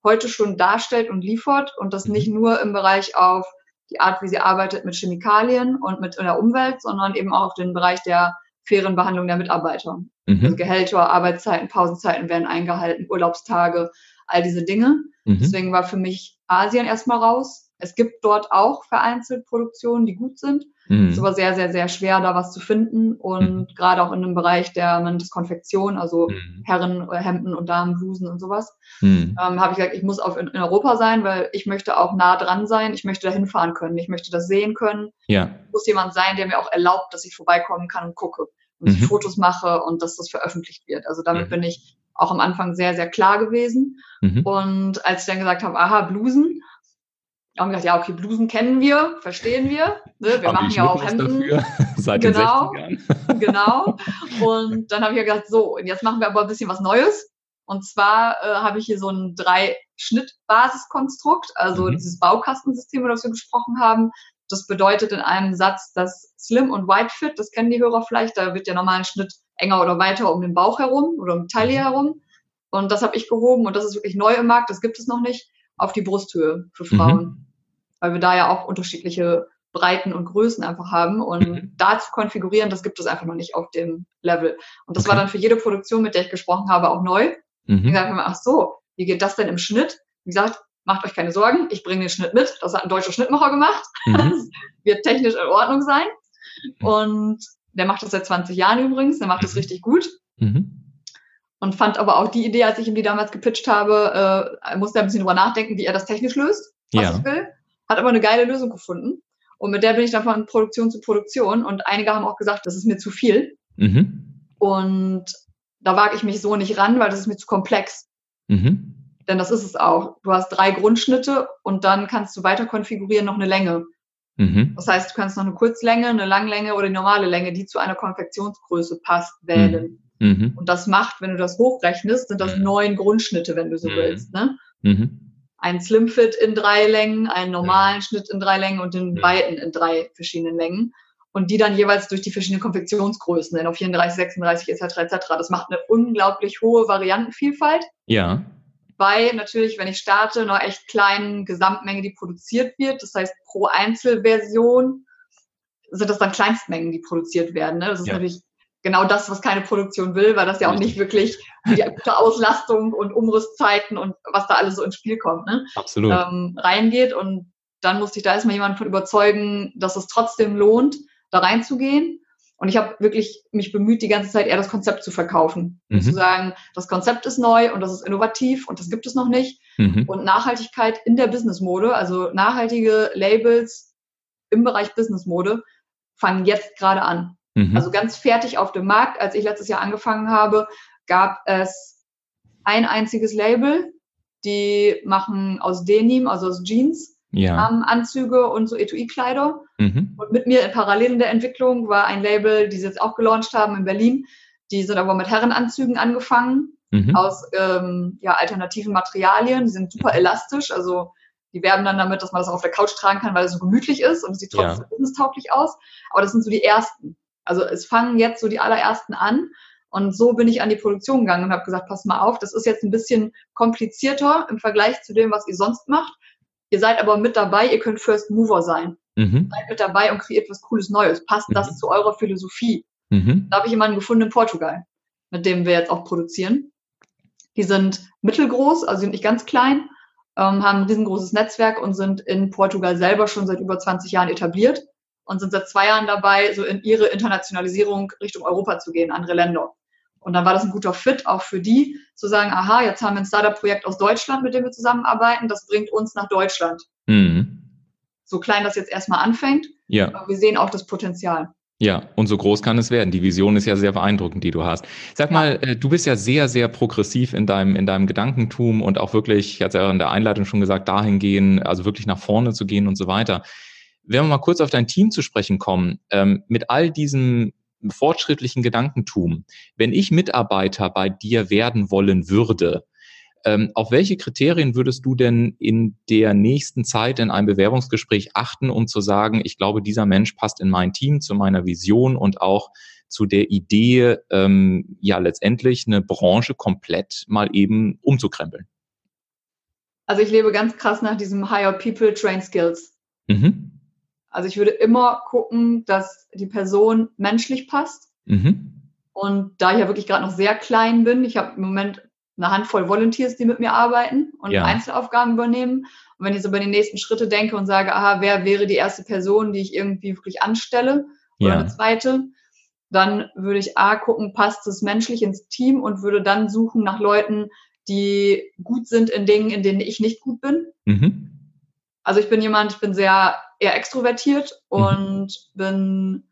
heute schon darstellt und liefert und das mhm. nicht nur im Bereich auf die Art, wie sie arbeitet mit Chemikalien und mit der Umwelt, sondern eben auch auf den Bereich der fairen Behandlung der Mitarbeiter. Mhm. Also Gehälter, Arbeitszeiten, Pausenzeiten werden eingehalten, Urlaubstage, all diese Dinge. Mhm. Deswegen war für mich Asien erstmal raus. Es gibt dort auch vereinzelt Produktionen, die gut sind. Mhm. Es ist aber sehr, sehr, sehr schwer, da was zu finden. Und mhm. gerade auch in dem Bereich der Konfektion, also mhm. Herrenhemden und Damenblusen und sowas, mhm. ähm, habe ich gesagt, ich muss auf in, in, Europa sein, weil ich möchte auch nah dran sein. Ich möchte da hinfahren können. Ich möchte das sehen können. Ja. muss jemand sein, der mir auch erlaubt, dass ich vorbeikommen kann und gucke und ich mhm. Fotos mache und dass das veröffentlicht wird. Also damit mhm. bin ich auch am Anfang sehr, sehr klar gewesen. Und als ich dann gesagt habe, aha, Blusen, haben gesagt, ja, okay, Blusen kennen wir, verstehen wir. Ne? Wir machen ja auch Hemden. Dafür, seit genau, den 60ern. genau. Und dann habe ich ja gesagt, so, und jetzt machen wir aber ein bisschen was Neues. Und zwar äh, habe ich hier so ein Drei-Schnitt-Basiskonstrukt, also mhm. dieses Baukastensystem, über das wir gesprochen haben. Das bedeutet in einem Satz, dass Slim und Wide Fit, das kennen die Hörer vielleicht, da wird der normale Schnitt enger oder weiter um den Bauch herum oder um Taille mhm. herum. Und das habe ich gehoben und das ist wirklich neu im Markt, das gibt es noch nicht, auf die Brusthöhe für Frauen. Mhm weil wir da ja auch unterschiedliche Breiten und Größen einfach haben. Und mhm. da zu konfigurieren, das gibt es einfach noch nicht auf dem Level. Und das okay. war dann für jede Produktion, mit der ich gesprochen habe, auch neu. Mhm. Ich gesagt, ach so, wie geht das denn im Schnitt? Wie gesagt, macht euch keine Sorgen, ich bringe den Schnitt mit. Das hat ein deutscher Schnittmacher gemacht. Mhm. Das wird technisch in Ordnung sein. Mhm. Und der macht das seit 20 Jahren übrigens, der macht das mhm. richtig gut. Mhm. Und fand aber auch die Idee, als ich ihm die damals gepitcht habe, äh, musste er ein bisschen drüber nachdenken, wie er das technisch löst, was ja. ich will hat aber eine geile Lösung gefunden. Und mit der bin ich dann von Produktion zu Produktion. Und einige haben auch gesagt, das ist mir zu viel. Mhm. Und da wage ich mich so nicht ran, weil das ist mir zu komplex. Mhm. Denn das ist es auch. Du hast drei Grundschnitte und dann kannst du weiter konfigurieren noch eine Länge. Mhm. Das heißt, du kannst noch eine Kurzlänge, eine Langlänge oder die normale Länge, die zu einer Konfektionsgröße passt, wählen. Mhm. mhm. Und das macht, wenn du das hochrechnest, sind das mhm. neun Grundschnitte, wenn du so mhm. willst. Ne? Ein Slimfit in drei Längen, einen normalen Schnitt in drei Längen und den weiten in drei verschiedenen Längen. Und die dann jeweils durch die verschiedenen Konfektionsgrößen, denn auf 34, 36 etc. etc. Das macht eine unglaublich hohe Variantenvielfalt. Ja bei natürlich, wenn ich starte, einer echt kleinen Gesamtmenge, die produziert wird. Das heißt, pro Einzelversion sind das dann Kleinstmengen, die produziert werden. Ne? Das ist ja. natürlich genau das, was keine Produktion will, weil das ja auch nicht wirklich die gute Auslastung und Umrüstzeiten und was da alles so ins Spiel kommt, ne? Absolut. Ähm, reingeht. Und dann musste ich da erstmal jemanden von überzeugen, dass es trotzdem lohnt, da reinzugehen. Und ich habe wirklich mich bemüht, die ganze Zeit eher das Konzept zu verkaufen. Mhm. Zu sagen, das Konzept ist neu und das ist innovativ und das gibt es noch nicht. Mhm. Und Nachhaltigkeit in der Businessmode, also nachhaltige Labels im Bereich Businessmode, fangen jetzt gerade an. Mhm. Also ganz fertig auf dem Markt. Als ich letztes Jahr angefangen habe, gab es ein einziges Label. Die machen aus Denim, also aus Jeans, ja. ähm, Anzüge und so Etui-Kleider. Mhm. Und mit mir in parallel in der Entwicklung war ein Label, die sie jetzt auch gelauncht haben in Berlin. Die sind aber mit Herrenanzügen angefangen mhm. aus ähm, ja, alternativen Materialien. Die sind super elastisch, also die werben dann damit, dass man das auch auf der Couch tragen kann, weil es so gemütlich ist und es sieht trotzdem ja. businesstauglich aus. Aber das sind so die ersten. Also es fangen jetzt so die allerersten an. Und so bin ich an die Produktion gegangen und habe gesagt, pass mal auf, das ist jetzt ein bisschen komplizierter im Vergleich zu dem, was ihr sonst macht. Ihr seid aber mit dabei, ihr könnt First Mover sein. Mhm. Seid mit dabei und kreiert was Cooles Neues. Passt mhm. das zu eurer Philosophie? Mhm. Da habe ich jemanden gefunden in Portugal, mit dem wir jetzt auch produzieren. Die sind mittelgroß, also sind nicht ganz klein, ähm, haben ein riesengroßes Netzwerk und sind in Portugal selber schon seit über 20 Jahren etabliert und sind seit zwei Jahren dabei, so in ihre Internationalisierung Richtung Europa zu gehen, andere Länder. Und dann war das ein guter Fit auch für die, zu sagen, aha, jetzt haben wir ein Startup-Projekt aus Deutschland, mit dem wir zusammenarbeiten, das bringt uns nach Deutschland. Mhm. So klein das jetzt erstmal anfängt, ja. aber wir sehen auch das Potenzial. Ja, und so groß kann es werden. Die Vision ist ja sehr beeindruckend, die du hast. Sag mal, äh, du bist ja sehr, sehr progressiv in deinem, in deinem Gedankentum und auch wirklich, ich hatte ja in der Einleitung schon gesagt, dahin gehen, also wirklich nach vorne zu gehen und so weiter. Wenn wir mal kurz auf dein Team zu sprechen kommen, ähm, mit all diesem fortschrittlichen Gedankentum, wenn ich Mitarbeiter bei dir werden wollen würde, ähm, auf welche Kriterien würdest du denn in der nächsten Zeit in einem Bewerbungsgespräch achten, um zu sagen, ich glaube, dieser Mensch passt in mein Team, zu meiner Vision und auch zu der Idee, ähm, ja letztendlich eine Branche komplett mal eben umzukrempeln? Also ich lebe ganz krass nach diesem Higher People Train Skills. Mhm. Also ich würde immer gucken, dass die Person menschlich passt. Mhm. Und da ich ja wirklich gerade noch sehr klein bin, ich habe im Moment eine Handvoll Volunteers, die mit mir arbeiten und ja. Einzelaufgaben übernehmen. Und wenn ich so über die nächsten Schritte denke und sage, aha, wer wäre die erste Person, die ich irgendwie wirklich anstelle oder ja. eine zweite, dann würde ich A gucken, passt es menschlich ins Team und würde dann suchen nach Leuten, die gut sind in Dingen, in denen ich nicht gut bin. Mhm. Also ich bin jemand, ich bin sehr eher extrovertiert mhm. und bin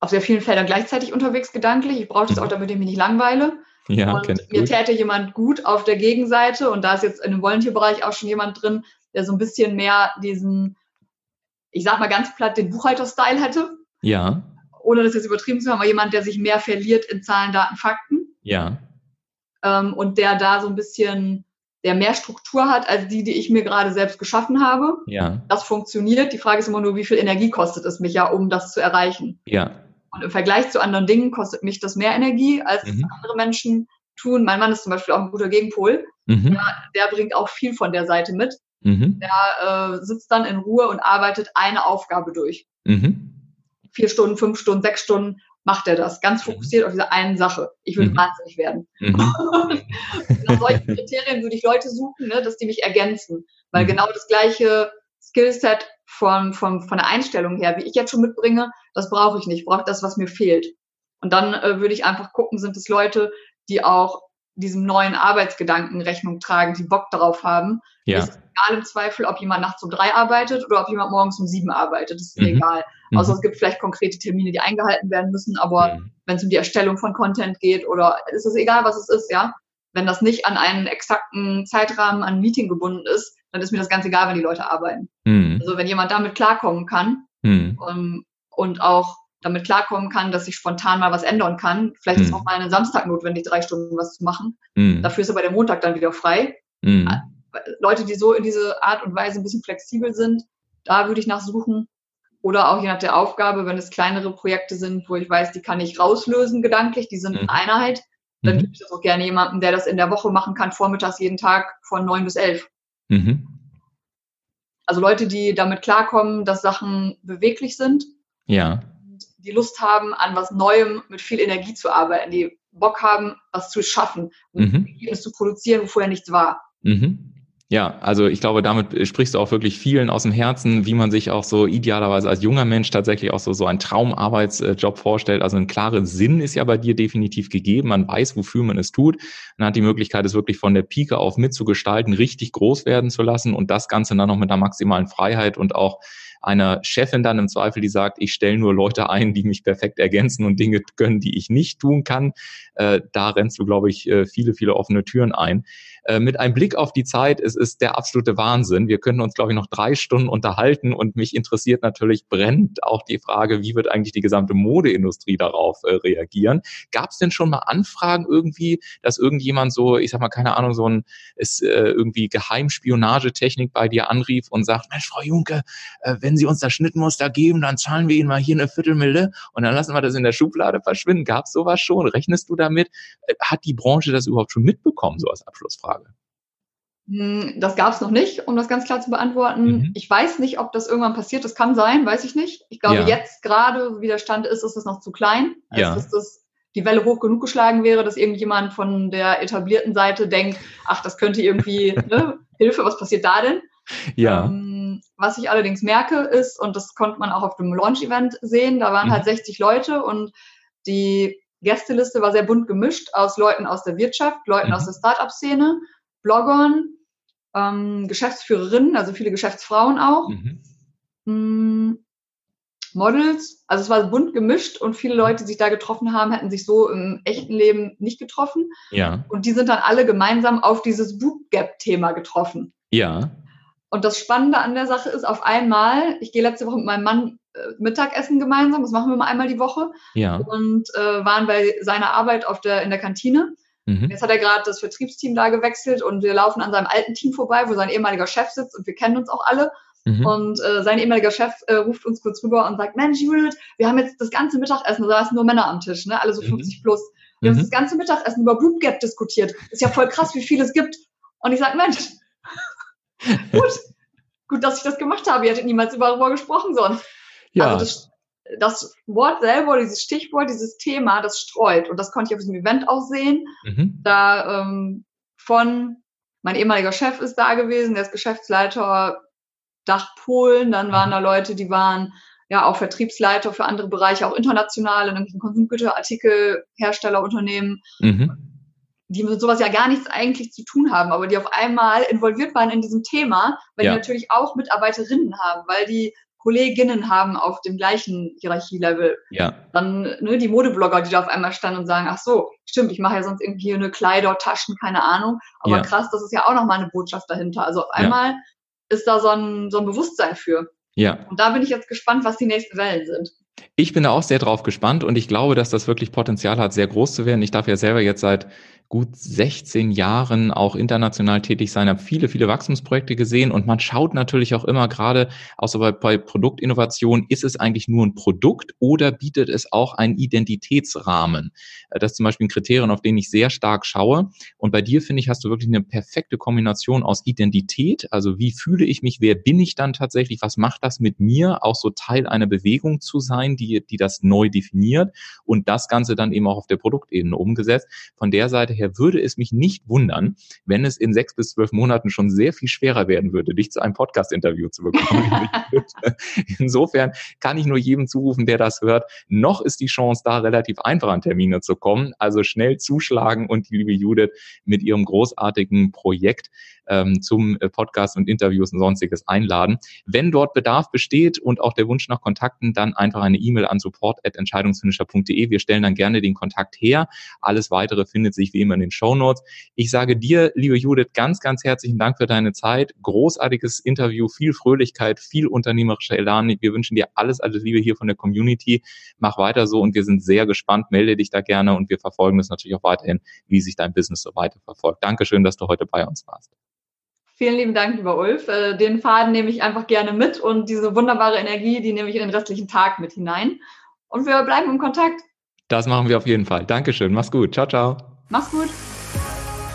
auf sehr vielen Feldern gleichzeitig unterwegs gedanklich. Ich brauche das mhm. auch, damit ich mich nicht langweile. Ja, und mir gut. täte jemand gut auf der Gegenseite und da ist jetzt in dem Volunteer-Bereich auch schon jemand drin, der so ein bisschen mehr diesen, ich sag mal ganz platt, den Buchhalter-Style hätte. Ja. Ohne das jetzt übertrieben zu haben, aber jemand, der sich mehr verliert in Zahlen, Daten, Fakten. Ja. Ähm, und der da so ein bisschen der mehr Struktur hat als die, die ich mir gerade selbst geschaffen habe. Ja. Das funktioniert. Die Frage ist immer nur, wie viel Energie kostet es mich ja, um das zu erreichen. Ja. Und im Vergleich zu anderen Dingen kostet mich das mehr Energie, als mhm. andere Menschen tun. Mein Mann ist zum Beispiel auch ein guter Gegenpol. Mhm. Der, der, bringt auch viel von der Seite mit. Mhm. Der äh, sitzt dann in Ruhe und arbeitet eine Aufgabe durch. Mhm. Vier Stunden, fünf Stunden, sechs Stunden macht er das, ganz mhm. fokussiert auf diese einen Sache. Ich würde mhm. wahnsinnig werden. Mhm. Nach solchen Kriterien würde ich Leute suchen, ne, dass die mich ergänzen, weil mhm. genau das gleiche Skillset von, von, von der Einstellung her, wie ich jetzt schon mitbringe, das brauche ich nicht. Ich brauche das, was mir fehlt. Und dann äh, würde ich einfach gucken, sind es Leute, die auch diesem neuen Arbeitsgedanken Rechnung tragen, die Bock darauf haben. Ja. Ist egal im Zweifel, ob jemand nachts um drei arbeitet oder ob jemand morgens um sieben arbeitet. Das ist mhm. egal. Mhm. Also es gibt vielleicht konkrete Termine, die eingehalten werden müssen, aber mhm. wenn es um die Erstellung von Content geht oder ist es egal, was es ist, ja. Wenn das nicht an einen exakten Zeitrahmen an ein Meeting gebunden ist, dann ist mir das ganz egal, wenn die Leute arbeiten. Mhm. Also wenn jemand damit klarkommen kann um, mhm. und auch damit klarkommen kann, dass ich spontan mal was ändern kann. Vielleicht mhm. ist auch mal einen Samstag notwendig, drei Stunden was zu machen. Mhm. Dafür ist aber der Montag dann wieder frei. Mhm. Leute, die so in diese Art und Weise ein bisschen flexibel sind, da würde ich nachsuchen. Oder auch je nach der Aufgabe, wenn es kleinere Projekte sind, wo ich weiß, die kann ich rauslösen gedanklich, die sind mhm. Einheit, dann mhm. ich das auch gerne jemandem, der das in der Woche machen kann, vormittags jeden Tag von neun bis elf. Mhm. Also Leute, die damit klarkommen, dass Sachen beweglich sind. Ja die Lust haben, an was Neuem mit viel Energie zu arbeiten, die Bock haben, was zu schaffen, mhm. Ergebnis zu produzieren, wo vorher nichts war. Mhm. Ja, also ich glaube, damit sprichst du auch wirklich vielen aus dem Herzen, wie man sich auch so idealerweise als junger Mensch tatsächlich auch so, so einen Traumarbeitsjob vorstellt. Also ein klarer Sinn ist ja bei dir definitiv gegeben. Man weiß, wofür man es tut. Man hat die Möglichkeit, es wirklich von der Pike auf mitzugestalten, richtig groß werden zu lassen und das Ganze dann noch mit einer maximalen Freiheit und auch einer Chefin dann im Zweifel, die sagt, ich stelle nur Leute ein, die mich perfekt ergänzen und Dinge können, die ich nicht tun kann. Äh, da rennst du, glaube ich, äh, viele, viele offene Türen ein. Äh, mit einem Blick auf die Zeit, es ist der absolute Wahnsinn. Wir können uns, glaube ich, noch drei Stunden unterhalten und mich interessiert natürlich brennt auch die Frage, wie wird eigentlich die gesamte Modeindustrie darauf äh, reagieren? Gab es denn schon mal Anfragen irgendwie, dass irgendjemand so, ich sag mal, keine Ahnung, so ein ist äh, irgendwie Geheimspionagetechnik bei dir anrief und sagt, Mensch, Frau Junke, äh, wenn Sie uns das Schnittmuster geben, dann zahlen wir Ihnen mal hier eine Viertelmille und dann lassen wir das in der Schublade verschwinden. Gab es sowas schon? Rechnest du damit? Äh, hat die Branche das überhaupt schon mitbekommen, so als Abschlussfrage? Frage? Hm, das gab es noch nicht, um das ganz klar zu beantworten. Mhm. Ich weiß nicht, ob das irgendwann passiert. Das kann sein, weiß ich nicht. Ich glaube, ja. jetzt gerade, wie der Stand ist, ist es noch zu klein, als ja. dass das die Welle hoch genug geschlagen wäre, dass irgendjemand von der etablierten Seite denkt, ach, das könnte irgendwie, ne, Hilfe, was passiert da denn? Ja. Ähm, was ich allerdings merke ist, und das konnte man auch auf dem Launch-Event sehen, da waren mhm. halt 60 Leute und die Gästeliste war sehr bunt gemischt aus Leuten aus der Wirtschaft, Leuten mhm. aus der Startup-Szene, Bloggern, ähm, Geschäftsführerinnen, also viele Geschäftsfrauen auch, mhm. Mm, Models. Also es war bunt gemischt und viele Leute, die sich da getroffen haben, hätten sich so im echten Leben nicht getroffen. Ja. Und die sind dann alle gemeinsam auf dieses Bootgap-Thema getroffen. Ja. Und das Spannende an der Sache ist, auf einmal, ich gehe letzte Woche mit meinem Mann äh, Mittagessen gemeinsam, das machen wir mal einmal die Woche. Ja. Und äh, waren bei seiner Arbeit auf der, in der Kantine. Mhm. Jetzt hat er gerade das Vertriebsteam da gewechselt und wir laufen an seinem alten Team vorbei, wo sein ehemaliger Chef sitzt und wir kennen uns auch alle. Mhm. Und äh, sein ehemaliger Chef äh, ruft uns kurz rüber und sagt, Mensch, Judith, wir haben jetzt das ganze Mittagessen, da saßen nur Männer am Tisch, ne? alle so 50 mhm. plus. Wir mhm. haben das ganze Mittagessen über Bootgap diskutiert. Ist ja voll krass, wie viel es gibt. Und ich sage, Mensch, gut, gut, dass ich das gemacht habe. Ihr hättet niemals darüber gesprochen sonst. Ja. Also das, das Wort selber, dieses Stichwort, dieses Thema, das streut. Und das konnte ich auf diesem Event auch sehen. Mhm. Da ähm, von, mein ehemaliger Chef ist da gewesen, der ist Geschäftsleiter Dach Polen. Dann waren mhm. da Leute, die waren ja auch Vertriebsleiter für andere Bereiche, auch international in irgendwelchen Konsumgüterartikelherstellerunternehmen. Mhm die mit sowas ja gar nichts eigentlich zu tun haben, aber die auf einmal involviert waren in diesem Thema, weil ja. die natürlich auch Mitarbeiterinnen haben, weil die Kolleginnen haben auf dem gleichen Hierarchielevel. Ja. Dann ne, die Modeblogger, die da auf einmal standen und sagen, ach so, stimmt, ich mache ja sonst irgendwie eine Kleider, Taschen, keine Ahnung. Aber ja. krass, das ist ja auch nochmal eine Botschaft dahinter. Also auf einmal ja. ist da so ein, so ein Bewusstsein für. Ja. Und da bin ich jetzt gespannt, was die nächsten Wellen sind. Ich bin da auch sehr drauf gespannt und ich glaube, dass das wirklich Potenzial hat, sehr groß zu werden. Ich darf ja selber jetzt seit gut 16 Jahren auch international tätig sein, habe viele, viele Wachstumsprojekte gesehen und man schaut natürlich auch immer gerade, außer bei, bei Produktinnovation, ist es eigentlich nur ein Produkt oder bietet es auch einen Identitätsrahmen? Äh, das ist zum Beispiel ein Kriterium, auf den ich sehr stark schaue. Und bei dir, finde ich, hast du wirklich eine perfekte Kombination aus Identität, also wie fühle ich mich, wer bin ich dann tatsächlich, was macht das mit mir, auch so Teil einer Bewegung zu sein, die, die das neu definiert und das Ganze dann eben auch auf der Produktebene umgesetzt. Von der Seite her daher würde es mich nicht wundern, wenn es in sechs bis zwölf Monaten schon sehr viel schwerer werden würde, dich zu einem Podcast-Interview zu bekommen. Insofern kann ich nur jedem zurufen, der das hört, noch ist die Chance da, relativ einfach an Termine zu kommen. Also schnell zuschlagen und die liebe Judith mit ihrem großartigen Projekt ähm, zum äh, Podcast und Interviews und sonstiges einladen. Wenn dort Bedarf besteht und auch der Wunsch nach Kontakten, dann einfach eine E-Mail an support.entscheidungsfinisher.de. Wir stellen dann gerne den Kontakt her. Alles weitere findet sich wie immer in den Show Notes. Ich sage dir, liebe Judith, ganz, ganz herzlichen Dank für deine Zeit. Großartiges Interview, viel Fröhlichkeit, viel unternehmerischer Elan. Wir wünschen dir alles, alles Liebe hier von der Community. Mach weiter so und wir sind sehr gespannt. Melde dich da gerne und wir verfolgen das natürlich auch weiterhin, wie sich dein Business so weiter verfolgt. Dankeschön, dass du heute bei uns warst. Vielen lieben Dank, lieber Ulf. Äh, den Faden nehme ich einfach gerne mit und diese wunderbare Energie, die nehme ich in den restlichen Tag mit hinein. Und wir bleiben im Kontakt. Das machen wir auf jeden Fall. Dankeschön. Mach's gut. Ciao, ciao. Mach's gut.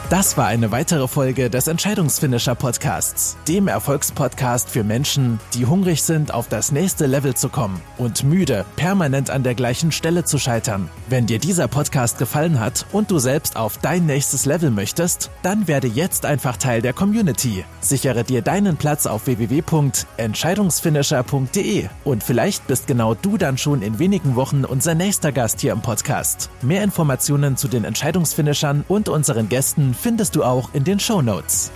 Das war eine weitere Folge des Entscheidungsfinisher Podcasts, dem Erfolgspodcast für Menschen, die hungrig sind, auf das nächste Level zu kommen und müde, permanent an der gleichen Stelle zu scheitern. Wenn dir dieser Podcast gefallen hat und du selbst auf dein nächstes Level möchtest, dann werde jetzt einfach Teil der Community. Sichere dir deinen Platz auf www.entscheidungsfinisher.de und vielleicht bist genau du dann schon in wenigen Wochen unser nächster Gast hier im Podcast. Mehr Informationen zu den Entscheidungsfinishern und unseren Gästen findest du auch in den Show Notes.